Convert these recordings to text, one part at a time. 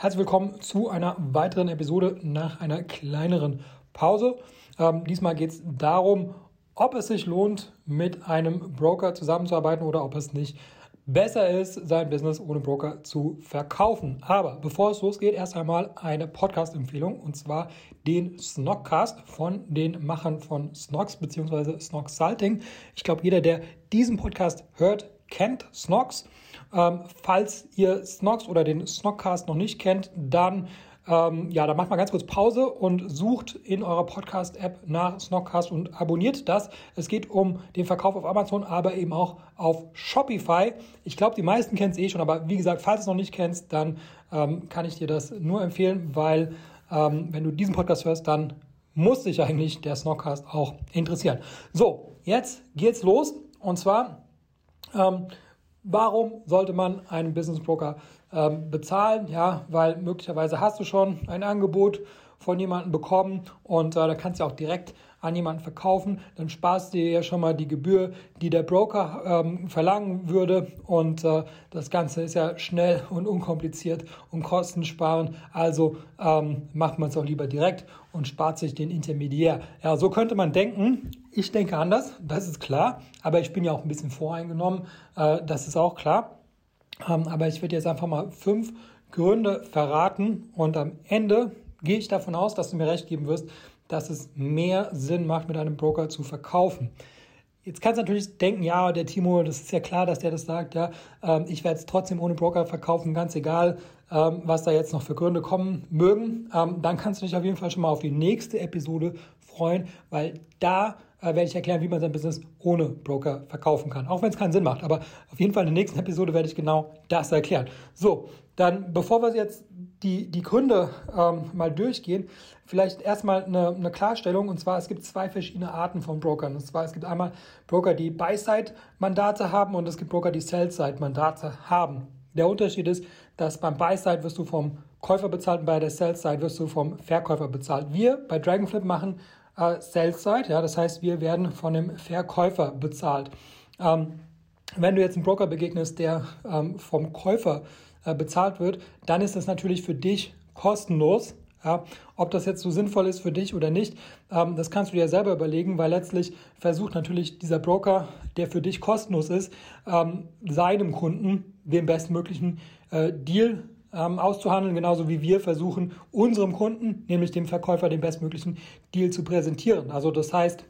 Herzlich willkommen zu einer weiteren Episode nach einer kleineren Pause. Ähm, diesmal geht es darum, ob es sich lohnt, mit einem Broker zusammenzuarbeiten oder ob es nicht besser ist, sein Business ohne Broker zu verkaufen. Aber bevor es losgeht, erst einmal eine Podcast-Empfehlung und zwar den Snockcast von den Machern von Snocks bzw. Snock Salting. Ich glaube, jeder, der diesen Podcast hört, kennt Snox. Ähm, falls ihr Snox oder den Snockcast noch nicht kennt, dann ähm, ja, dann macht mal ganz kurz Pause und sucht in eurer Podcast-App nach Snockcast und abonniert das. Es geht um den Verkauf auf Amazon, aber eben auch auf Shopify. Ich glaube, die meisten kennen es eh schon, aber wie gesagt, falls du es noch nicht kennst, dann ähm, kann ich dir das nur empfehlen, weil ähm, wenn du diesen Podcast hörst, dann muss sich eigentlich der Snockcast auch interessieren. So, jetzt geht's los und zwar ähm, warum sollte man einen Business Broker ähm, bezahlen? Ja, weil möglicherweise hast du schon ein Angebot von jemandem bekommen und äh, da kannst du auch direkt an jemanden verkaufen, dann sparst du dir ja schon mal die Gebühr, die der Broker ähm, verlangen würde und äh, das Ganze ist ja schnell und unkompliziert und kostensparen, also ähm, macht man es auch lieber direkt und spart sich den Intermediär. Ja, so könnte man denken. Ich denke anders, das ist klar, aber ich bin ja auch ein bisschen voreingenommen, äh, das ist auch klar. Ähm, aber ich werde jetzt einfach mal fünf Gründe verraten und am Ende gehe ich davon aus, dass du mir recht geben wirst, dass es mehr Sinn macht, mit einem Broker zu verkaufen. Jetzt kannst du natürlich denken, ja, der Timo, das ist ja klar, dass der das sagt, ja, ähm, ich werde es trotzdem ohne Broker verkaufen, ganz egal, ähm, was da jetzt noch für Gründe kommen mögen. Ähm, dann kannst du dich auf jeden Fall schon mal auf die nächste Episode freuen, weil da äh, werde ich erklären, wie man sein Business ohne Broker verkaufen kann. Auch wenn es keinen Sinn macht. Aber auf jeden Fall in der nächsten Episode werde ich genau das erklären. So, dann bevor wir jetzt die, die Gründe ähm, mal durchgehen, vielleicht erstmal eine, eine Klarstellung. Und zwar, es gibt zwei verschiedene Arten von Brokern. Und zwar, es gibt einmal Broker, die Buy-Side-Mandate haben und es gibt Broker, die Sell-Side-Mandate haben. Der Unterschied ist, dass beim Buy-Side wirst du vom Käufer bezahlt und bei der Sell-Side wirst du vom Verkäufer bezahlt. Wir bei Dragonflip machen äh, Sell-Side, ja, das heißt, wir werden von dem Verkäufer bezahlt. Ähm, wenn du jetzt einen Broker begegnest, der ähm, vom Käufer äh, bezahlt wird, dann ist das natürlich für dich kostenlos. Ja, ob das jetzt so sinnvoll ist für dich oder nicht, ähm, das kannst du dir selber überlegen, weil letztlich versucht natürlich dieser Broker, der für dich kostenlos ist, ähm, seinem Kunden den bestmöglichen äh, Deal ähm, auszuhandeln, genauso wie wir versuchen, unserem Kunden, nämlich dem Verkäufer, den bestmöglichen Deal zu präsentieren. Also das heißt,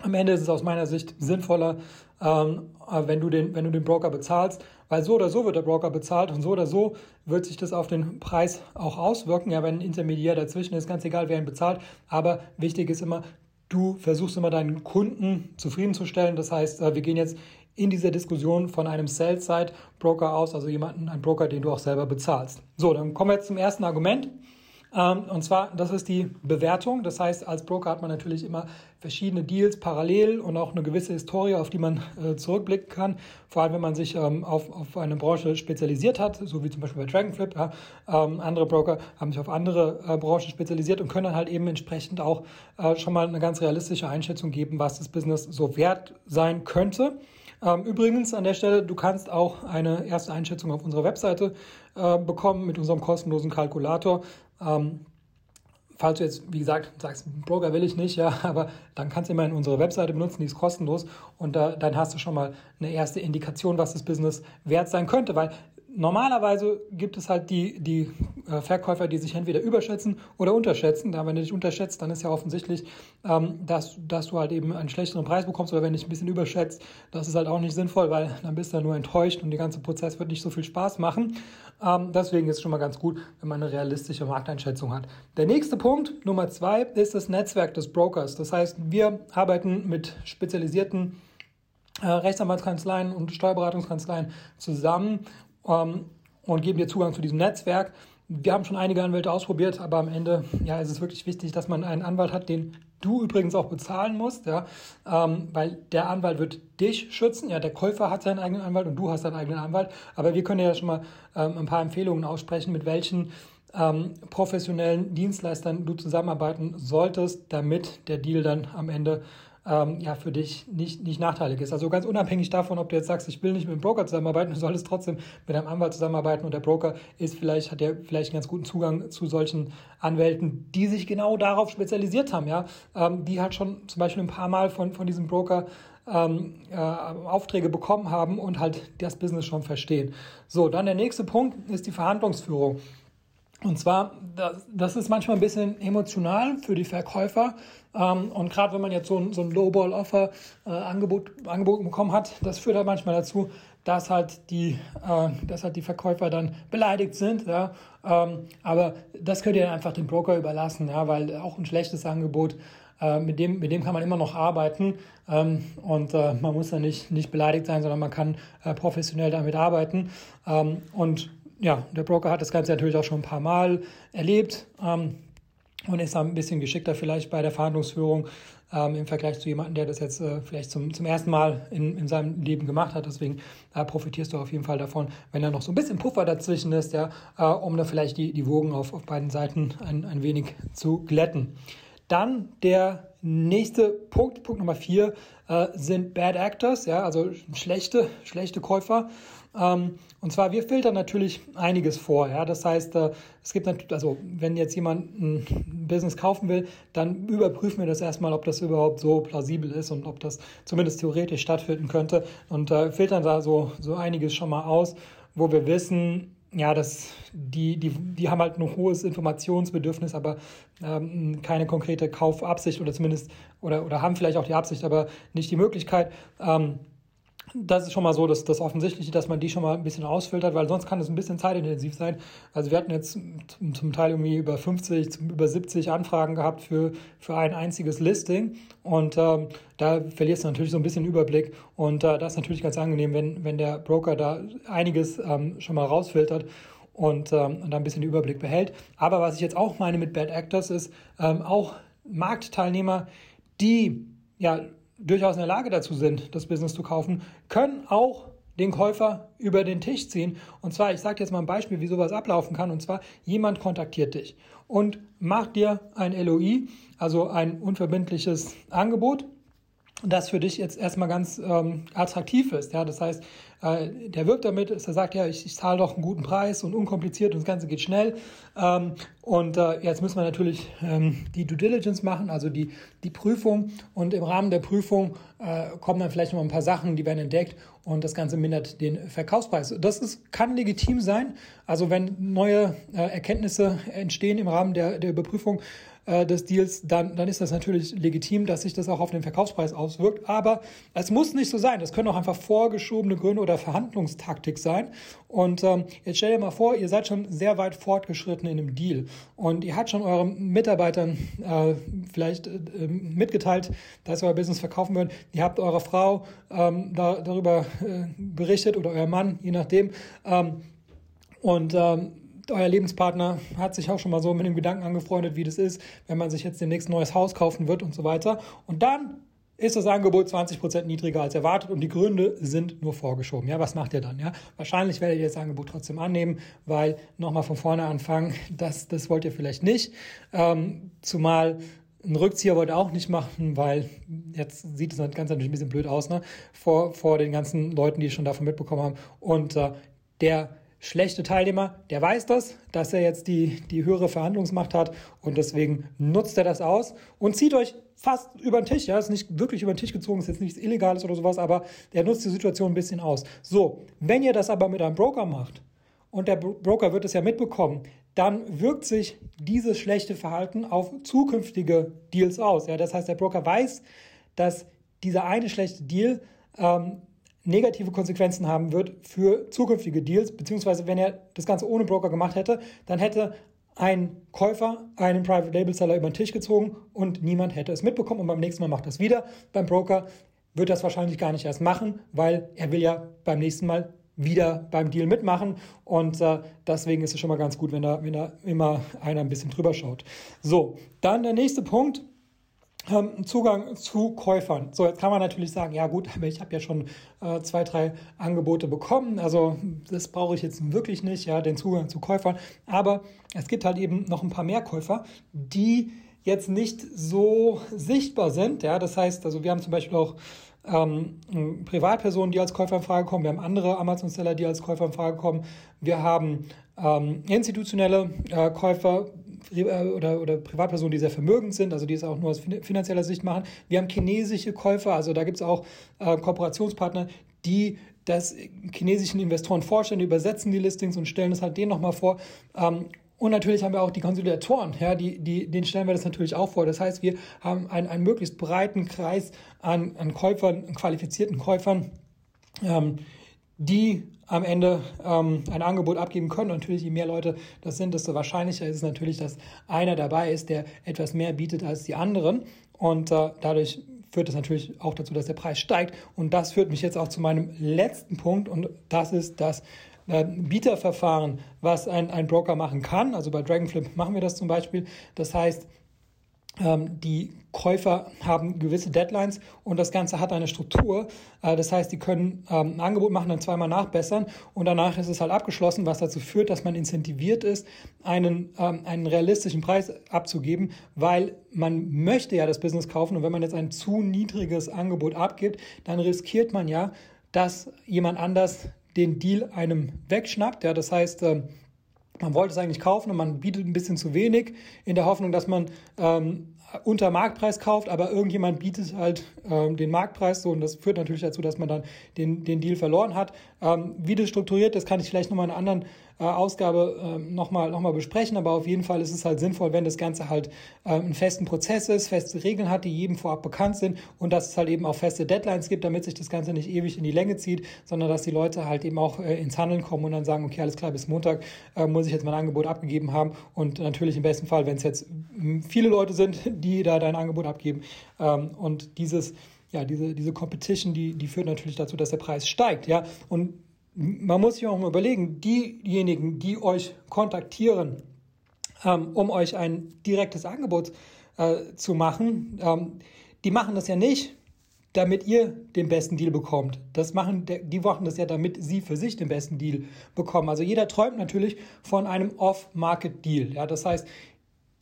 am Ende ist es aus meiner Sicht sinnvoller, ähm, wenn, du den, wenn du den Broker bezahlst, weil so oder so wird der Broker bezahlt und so oder so wird sich das auf den Preis auch auswirken. Ja, wenn ein Intermediär dazwischen ist, ganz egal, wer ihn bezahlt. Aber wichtig ist immer, du versuchst immer deinen Kunden zufriedenzustellen. Das heißt, äh, wir gehen jetzt in dieser Diskussion von einem Sell-Side-Broker aus, also jemanden, ein Broker, den du auch selber bezahlst. So, dann kommen wir jetzt zum ersten Argument. Ähm, und zwar, das ist die Bewertung. Das heißt, als Broker hat man natürlich immer verschiedene Deals parallel und auch eine gewisse Historie, auf die man äh, zurückblicken kann. Vor allem, wenn man sich ähm, auf, eine Branche spezialisiert hat, so wie zum Beispiel bei Dragonflip. Ähm, andere Broker haben sich auf andere äh, Branchen spezialisiert und können dann halt eben entsprechend auch äh, schon mal eine ganz realistische Einschätzung geben, was das Business so wert sein könnte. Ähm, übrigens an der Stelle, du kannst auch eine erste Einschätzung auf unserer Webseite äh, bekommen mit unserem kostenlosen Kalkulator. Ähm, falls du jetzt, wie gesagt, sagst, Broker will ich nicht, ja, aber dann kannst du immerhin unsere Webseite benutzen, die ist kostenlos und da, dann hast du schon mal eine erste Indikation, was das Business wert sein könnte, weil normalerweise gibt es halt die, die Verkäufer, die sich entweder überschätzen oder unterschätzen. Da, wenn du dich unterschätzt, dann ist ja offensichtlich, ähm, dass, dass du halt eben einen schlechteren Preis bekommst. Oder wenn du dich ein bisschen überschätzt, das ist halt auch nicht sinnvoll, weil dann bist du nur enttäuscht und der ganze Prozess wird nicht so viel Spaß machen. Ähm, deswegen ist es schon mal ganz gut, wenn man eine realistische Markteinschätzung hat. Der nächste Punkt, Nummer zwei, ist das Netzwerk des Brokers. Das heißt, wir arbeiten mit spezialisierten äh, Rechtsanwaltskanzleien und Steuerberatungskanzleien zusammen ähm, und geben dir Zugang zu diesem Netzwerk. Wir haben schon einige Anwälte ausprobiert, aber am Ende ja, ist es wirklich wichtig, dass man einen Anwalt hat, den du übrigens auch bezahlen musst, ja, ähm, weil der Anwalt wird dich schützen. Ja, der Käufer hat seinen eigenen Anwalt und du hast deinen eigenen Anwalt. Aber wir können ja schon mal ähm, ein paar Empfehlungen aussprechen, mit welchen ähm, professionellen Dienstleistern du zusammenarbeiten solltest, damit der Deal dann am Ende ähm, ja für dich nicht, nicht nachteilig ist. Also ganz unabhängig davon, ob du jetzt sagst, ich will nicht mit einem Broker zusammenarbeiten, du solltest trotzdem mit einem Anwalt zusammenarbeiten und der Broker ist vielleicht, hat ja vielleicht einen ganz guten Zugang zu solchen Anwälten, die sich genau darauf spezialisiert haben, ja, ähm, die halt schon zum Beispiel ein paar Mal von, von diesem Broker ähm, äh, Aufträge bekommen haben und halt das Business schon verstehen. So, dann der nächste Punkt ist die Verhandlungsführung. Und zwar, das, das ist manchmal ein bisschen emotional für die Verkäufer. Ähm, und gerade wenn man jetzt so ein, so ein Lowball-Offer äh, bekommen hat, das führt halt manchmal dazu, dass halt die, äh, dass halt die Verkäufer dann beleidigt sind. Ja? Ähm, aber das könnt ihr einfach dem Broker überlassen, ja, weil auch ein schlechtes Angebot äh, mit, dem, mit dem kann man immer noch arbeiten ähm, und äh, man muss da nicht, nicht beleidigt sein, sondern man kann äh, professionell damit arbeiten. Ähm, und ja, der Broker hat das Ganze natürlich auch schon ein paar Mal erlebt ähm, und ist ein bisschen geschickter vielleicht bei der Verhandlungsführung ähm, im Vergleich zu jemandem, der das jetzt äh, vielleicht zum, zum ersten Mal in, in seinem Leben gemacht hat. Deswegen äh, profitierst du auf jeden Fall davon, wenn da noch so ein bisschen Puffer dazwischen ist, ja, äh, um da vielleicht die, die Wogen auf, auf beiden Seiten ein, ein wenig zu glätten. Dann der nächste Punkt, Punkt Nummer vier, äh, sind Bad Actors, ja, also schlechte, schlechte Käufer. Ähm, und zwar, wir filtern natürlich einiges vor. Ja? Das heißt, äh, es gibt natürlich, also wenn jetzt jemand ein Business kaufen will, dann überprüfen wir das erstmal, ob das überhaupt so plausibel ist und ob das zumindest theoretisch stattfinden könnte und äh, filtern da so, so einiges schon mal aus, wo wir wissen, ja, das, die, die, die haben halt ein hohes Informationsbedürfnis, aber ähm, keine konkrete Kaufabsicht oder zumindest, oder, oder haben vielleicht auch die Absicht, aber nicht die Möglichkeit. Ähm, das ist schon mal so dass das Offensichtliche, dass man die schon mal ein bisschen ausfiltert, weil sonst kann es ein bisschen zeitintensiv sein. Also wir hatten jetzt zum Teil irgendwie über 50, über 70 Anfragen gehabt für, für ein einziges Listing und ähm, da verlierst du natürlich so ein bisschen Überblick und äh, das ist natürlich ganz angenehm, wenn, wenn der Broker da einiges ähm, schon mal rausfiltert und, ähm, und da ein bisschen Überblick behält. Aber was ich jetzt auch meine mit Bad Actors ist, ähm, auch Marktteilnehmer, die ja durchaus in der Lage dazu sind, das Business zu kaufen, können auch den Käufer über den Tisch ziehen. Und zwar, ich sage jetzt mal ein Beispiel, wie sowas ablaufen kann. Und zwar, jemand kontaktiert dich und macht dir ein LOI, also ein unverbindliches Angebot das für dich jetzt erstmal ganz ähm, attraktiv ist. Ja, das heißt, äh, der wirkt damit, dass er sagt, ja, ich, ich zahle doch einen guten Preis und unkompliziert und das Ganze geht schnell. Ähm, und äh, jetzt müssen wir natürlich ähm, die Due Diligence machen, also die, die Prüfung. Und im Rahmen der Prüfung äh, kommen dann vielleicht noch ein paar Sachen, die werden entdeckt und das Ganze mindert den Verkaufspreis. Das ist, kann legitim sein. Also wenn neue äh, Erkenntnisse entstehen im Rahmen der, der Überprüfung, äh, des Deals, dann, dann ist das natürlich legitim, dass sich das auch auf den Verkaufspreis auswirkt. Aber es muss nicht so sein. Das können auch einfach vorgeschobene Gründe oder Verhandlungstaktik sein. Und ähm, jetzt stell dir mal vor, ihr seid schon sehr weit fortgeschritten in einem Deal und ihr habt schon euren Mitarbeitern äh, vielleicht äh, mitgeteilt, dass ihr euer Business verkaufen wollt. Ihr habt eurer Frau ähm, da, darüber äh, berichtet oder euer Mann, je nachdem. Ähm, und ähm, euer Lebenspartner hat sich auch schon mal so mit dem Gedanken angefreundet, wie das ist, wenn man sich jetzt demnächst ein neues Haus kaufen wird und so weiter. Und dann ist das Angebot 20% niedriger als erwartet und die Gründe sind nur vorgeschoben. Ja, was macht ihr dann? Ja, wahrscheinlich werdet ihr das Angebot trotzdem annehmen, weil nochmal von vorne anfangen, das, das wollt ihr vielleicht nicht. Ähm, zumal ein Rückzieher wollt ihr auch nicht machen, weil jetzt sieht es das Ganze natürlich ein bisschen blöd aus, ne? Vor, vor den ganzen Leuten, die schon davon mitbekommen haben. Und äh, der schlechte Teilnehmer, der weiß das, dass er jetzt die, die höhere Verhandlungsmacht hat und deswegen nutzt er das aus und zieht euch fast über den Tisch. Ja, ist nicht wirklich über den Tisch gezogen, ist jetzt nichts Illegales oder sowas, aber er nutzt die Situation ein bisschen aus. So, wenn ihr das aber mit einem Broker macht und der Broker wird es ja mitbekommen, dann wirkt sich dieses schlechte Verhalten auf zukünftige Deals aus. Ja, das heißt, der Broker weiß, dass dieser eine schlechte Deal ähm, negative Konsequenzen haben wird für zukünftige Deals, beziehungsweise wenn er das Ganze ohne Broker gemacht hätte, dann hätte ein Käufer einen Private Label Seller über den Tisch gezogen und niemand hätte es mitbekommen und beim nächsten Mal macht das wieder. Beim Broker wird das wahrscheinlich gar nicht erst machen, weil er will ja beim nächsten Mal wieder beim Deal mitmachen und äh, deswegen ist es schon mal ganz gut, wenn da, wenn da immer einer ein bisschen drüber schaut. So, dann der nächste Punkt ähm, Zugang zu Käufern. So, jetzt kann man natürlich sagen, ja gut, aber ich habe ja schon äh, zwei, drei Angebote bekommen, also das brauche ich jetzt wirklich nicht, ja, den Zugang zu Käufern. Aber es gibt halt eben noch ein paar mehr Käufer, die jetzt nicht so sichtbar sind. Ja, das heißt, also wir haben zum Beispiel auch ähm, Privatpersonen, die als Käufer in Frage kommen. Wir haben andere Amazon-Seller, die als Käufer in Frage kommen. Wir haben ähm, institutionelle äh, Käufer oder, oder Privatpersonen, die sehr vermögend sind, also die es auch nur aus finanzieller Sicht machen. Wir haben chinesische Käufer, also da gibt es auch äh, Kooperationspartner, die das chinesischen Investoren vorstellen, die übersetzen die Listings und stellen es halt denen nochmal vor. Ähm, und natürlich haben wir auch die Konsolidatoren, ja, die, die, denen stellen wir das natürlich auch vor. Das heißt, wir haben einen, einen möglichst breiten Kreis an, an Käufern, qualifizierten Käufern, ähm, die am Ende ähm, ein Angebot abgeben können. Und natürlich, je mehr Leute das sind, desto wahrscheinlicher ist es natürlich, dass einer dabei ist, der etwas mehr bietet als die anderen. Und äh, dadurch führt das natürlich auch dazu, dass der Preis steigt. Und das führt mich jetzt auch zu meinem letzten Punkt. Und das ist das äh, Bieterverfahren, was ein, ein Broker machen kann. Also bei Dragonflip machen wir das zum Beispiel. Das heißt, die Käufer haben gewisse Deadlines und das Ganze hat eine Struktur. Äh, das heißt, die können ähm, ein Angebot machen, dann zweimal nachbessern und danach ist es halt abgeschlossen, was dazu führt, dass man incentiviert ist, einen, ähm, einen realistischen Preis abzugeben, weil man möchte ja das Business kaufen und wenn man jetzt ein zu niedriges Angebot abgibt, dann riskiert man ja, dass jemand anders den Deal einem wegschnappt. Ja, das heißt, ähm, man wollte es eigentlich kaufen und man bietet ein bisschen zu wenig in der Hoffnung, dass man ähm, unter Marktpreis kauft, aber irgendjemand bietet halt ähm, den Marktpreis so und das führt natürlich dazu, dass man dann den, den Deal verloren hat. Ähm, wie das strukturiert ist, kann ich vielleicht nochmal in einer anderen äh, Ausgabe äh, nochmal noch mal besprechen, aber auf jeden Fall ist es halt sinnvoll, wenn das Ganze halt äh, einen festen Prozess ist, feste Regeln hat, die jedem vorab bekannt sind und dass es halt eben auch feste Deadlines gibt, damit sich das Ganze nicht ewig in die Länge zieht, sondern dass die Leute halt eben auch äh, ins Handeln kommen und dann sagen, okay, alles klar, bis Montag äh, muss ich jetzt mein Angebot abgegeben haben. Und natürlich im besten Fall, wenn es jetzt viele Leute sind, die da dein Angebot abgeben. Ähm, und dieses ja, diese, diese Competition, die, die führt natürlich dazu, dass der Preis steigt, ja. Und man muss sich auch mal überlegen, diejenigen, die euch kontaktieren, ähm, um euch ein direktes Angebot äh, zu machen, ähm, die machen das ja nicht, damit ihr den besten Deal bekommt. Das machen, die machen das ja, damit sie für sich den besten Deal bekommen. Also jeder träumt natürlich von einem Off-Market-Deal. Ja, das heißt,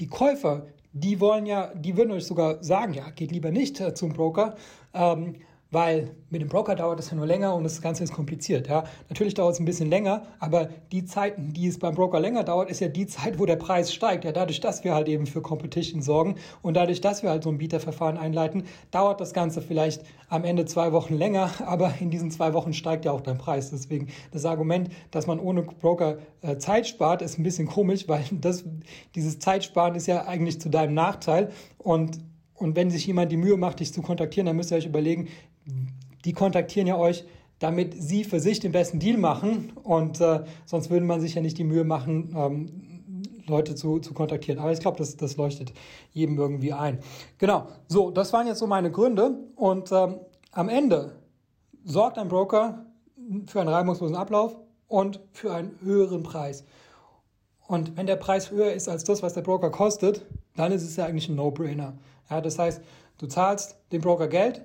die Käufer, die wollen ja, die würden euch sogar sagen, ja, geht lieber nicht äh, zum Broker, ähm, weil mit dem Broker dauert es ja nur länger und das Ganze ist kompliziert. Ja. Natürlich dauert es ein bisschen länger, aber die Zeiten, die es beim Broker länger dauert, ist ja die Zeit, wo der Preis steigt. Ja, dadurch, dass wir halt eben für Competition sorgen und dadurch, dass wir halt so ein Bieterverfahren einleiten, dauert das Ganze vielleicht am Ende zwei Wochen länger, aber in diesen zwei Wochen steigt ja auch dein Preis. Deswegen das Argument, dass man ohne Broker äh, Zeit spart, ist ein bisschen komisch, weil das, dieses Zeitsparen ist ja eigentlich zu deinem Nachteil und und wenn sich jemand die Mühe macht, dich zu kontaktieren, dann müsst ihr euch überlegen, die kontaktieren ja euch, damit sie für sich den besten Deal machen. Und äh, sonst würde man sich ja nicht die Mühe machen, ähm, Leute zu, zu kontaktieren. Aber ich glaube, das, das leuchtet jedem irgendwie ein. Genau, so, das waren jetzt so meine Gründe. Und ähm, am Ende sorgt ein Broker für einen reibungslosen Ablauf und für einen höheren Preis. Und wenn der Preis höher ist als das, was der Broker kostet, dann ist es ja eigentlich ein No-Brainer. Ja, das heißt, du zahlst dem Broker Geld,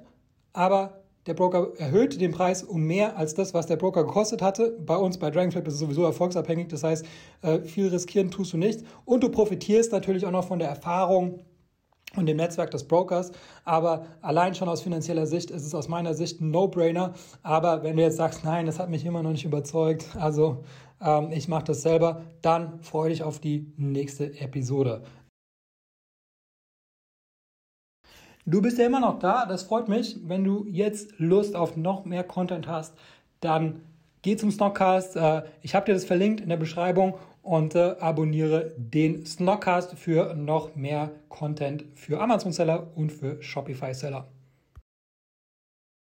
aber der Broker erhöht den Preis um mehr als das, was der Broker gekostet hatte. Bei uns bei Dragonflip ist es sowieso erfolgsabhängig. Das heißt, äh, viel riskieren tust du nicht. Und du profitierst natürlich auch noch von der Erfahrung und dem Netzwerk des Brokers. Aber allein schon aus finanzieller Sicht ist es aus meiner Sicht ein No-Brainer. Aber wenn du jetzt sagst, nein, das hat mich immer noch nicht überzeugt, also ähm, ich mache das selber, dann freue dich auf die nächste Episode. Du bist ja immer noch da, das freut mich. Wenn du jetzt Lust auf noch mehr Content hast, dann geh zum Snockcast. Äh, ich habe dir das verlinkt in der Beschreibung und äh, abonniere den Snockcast für noch mehr Content für Amazon-Seller und für Shopify-Seller.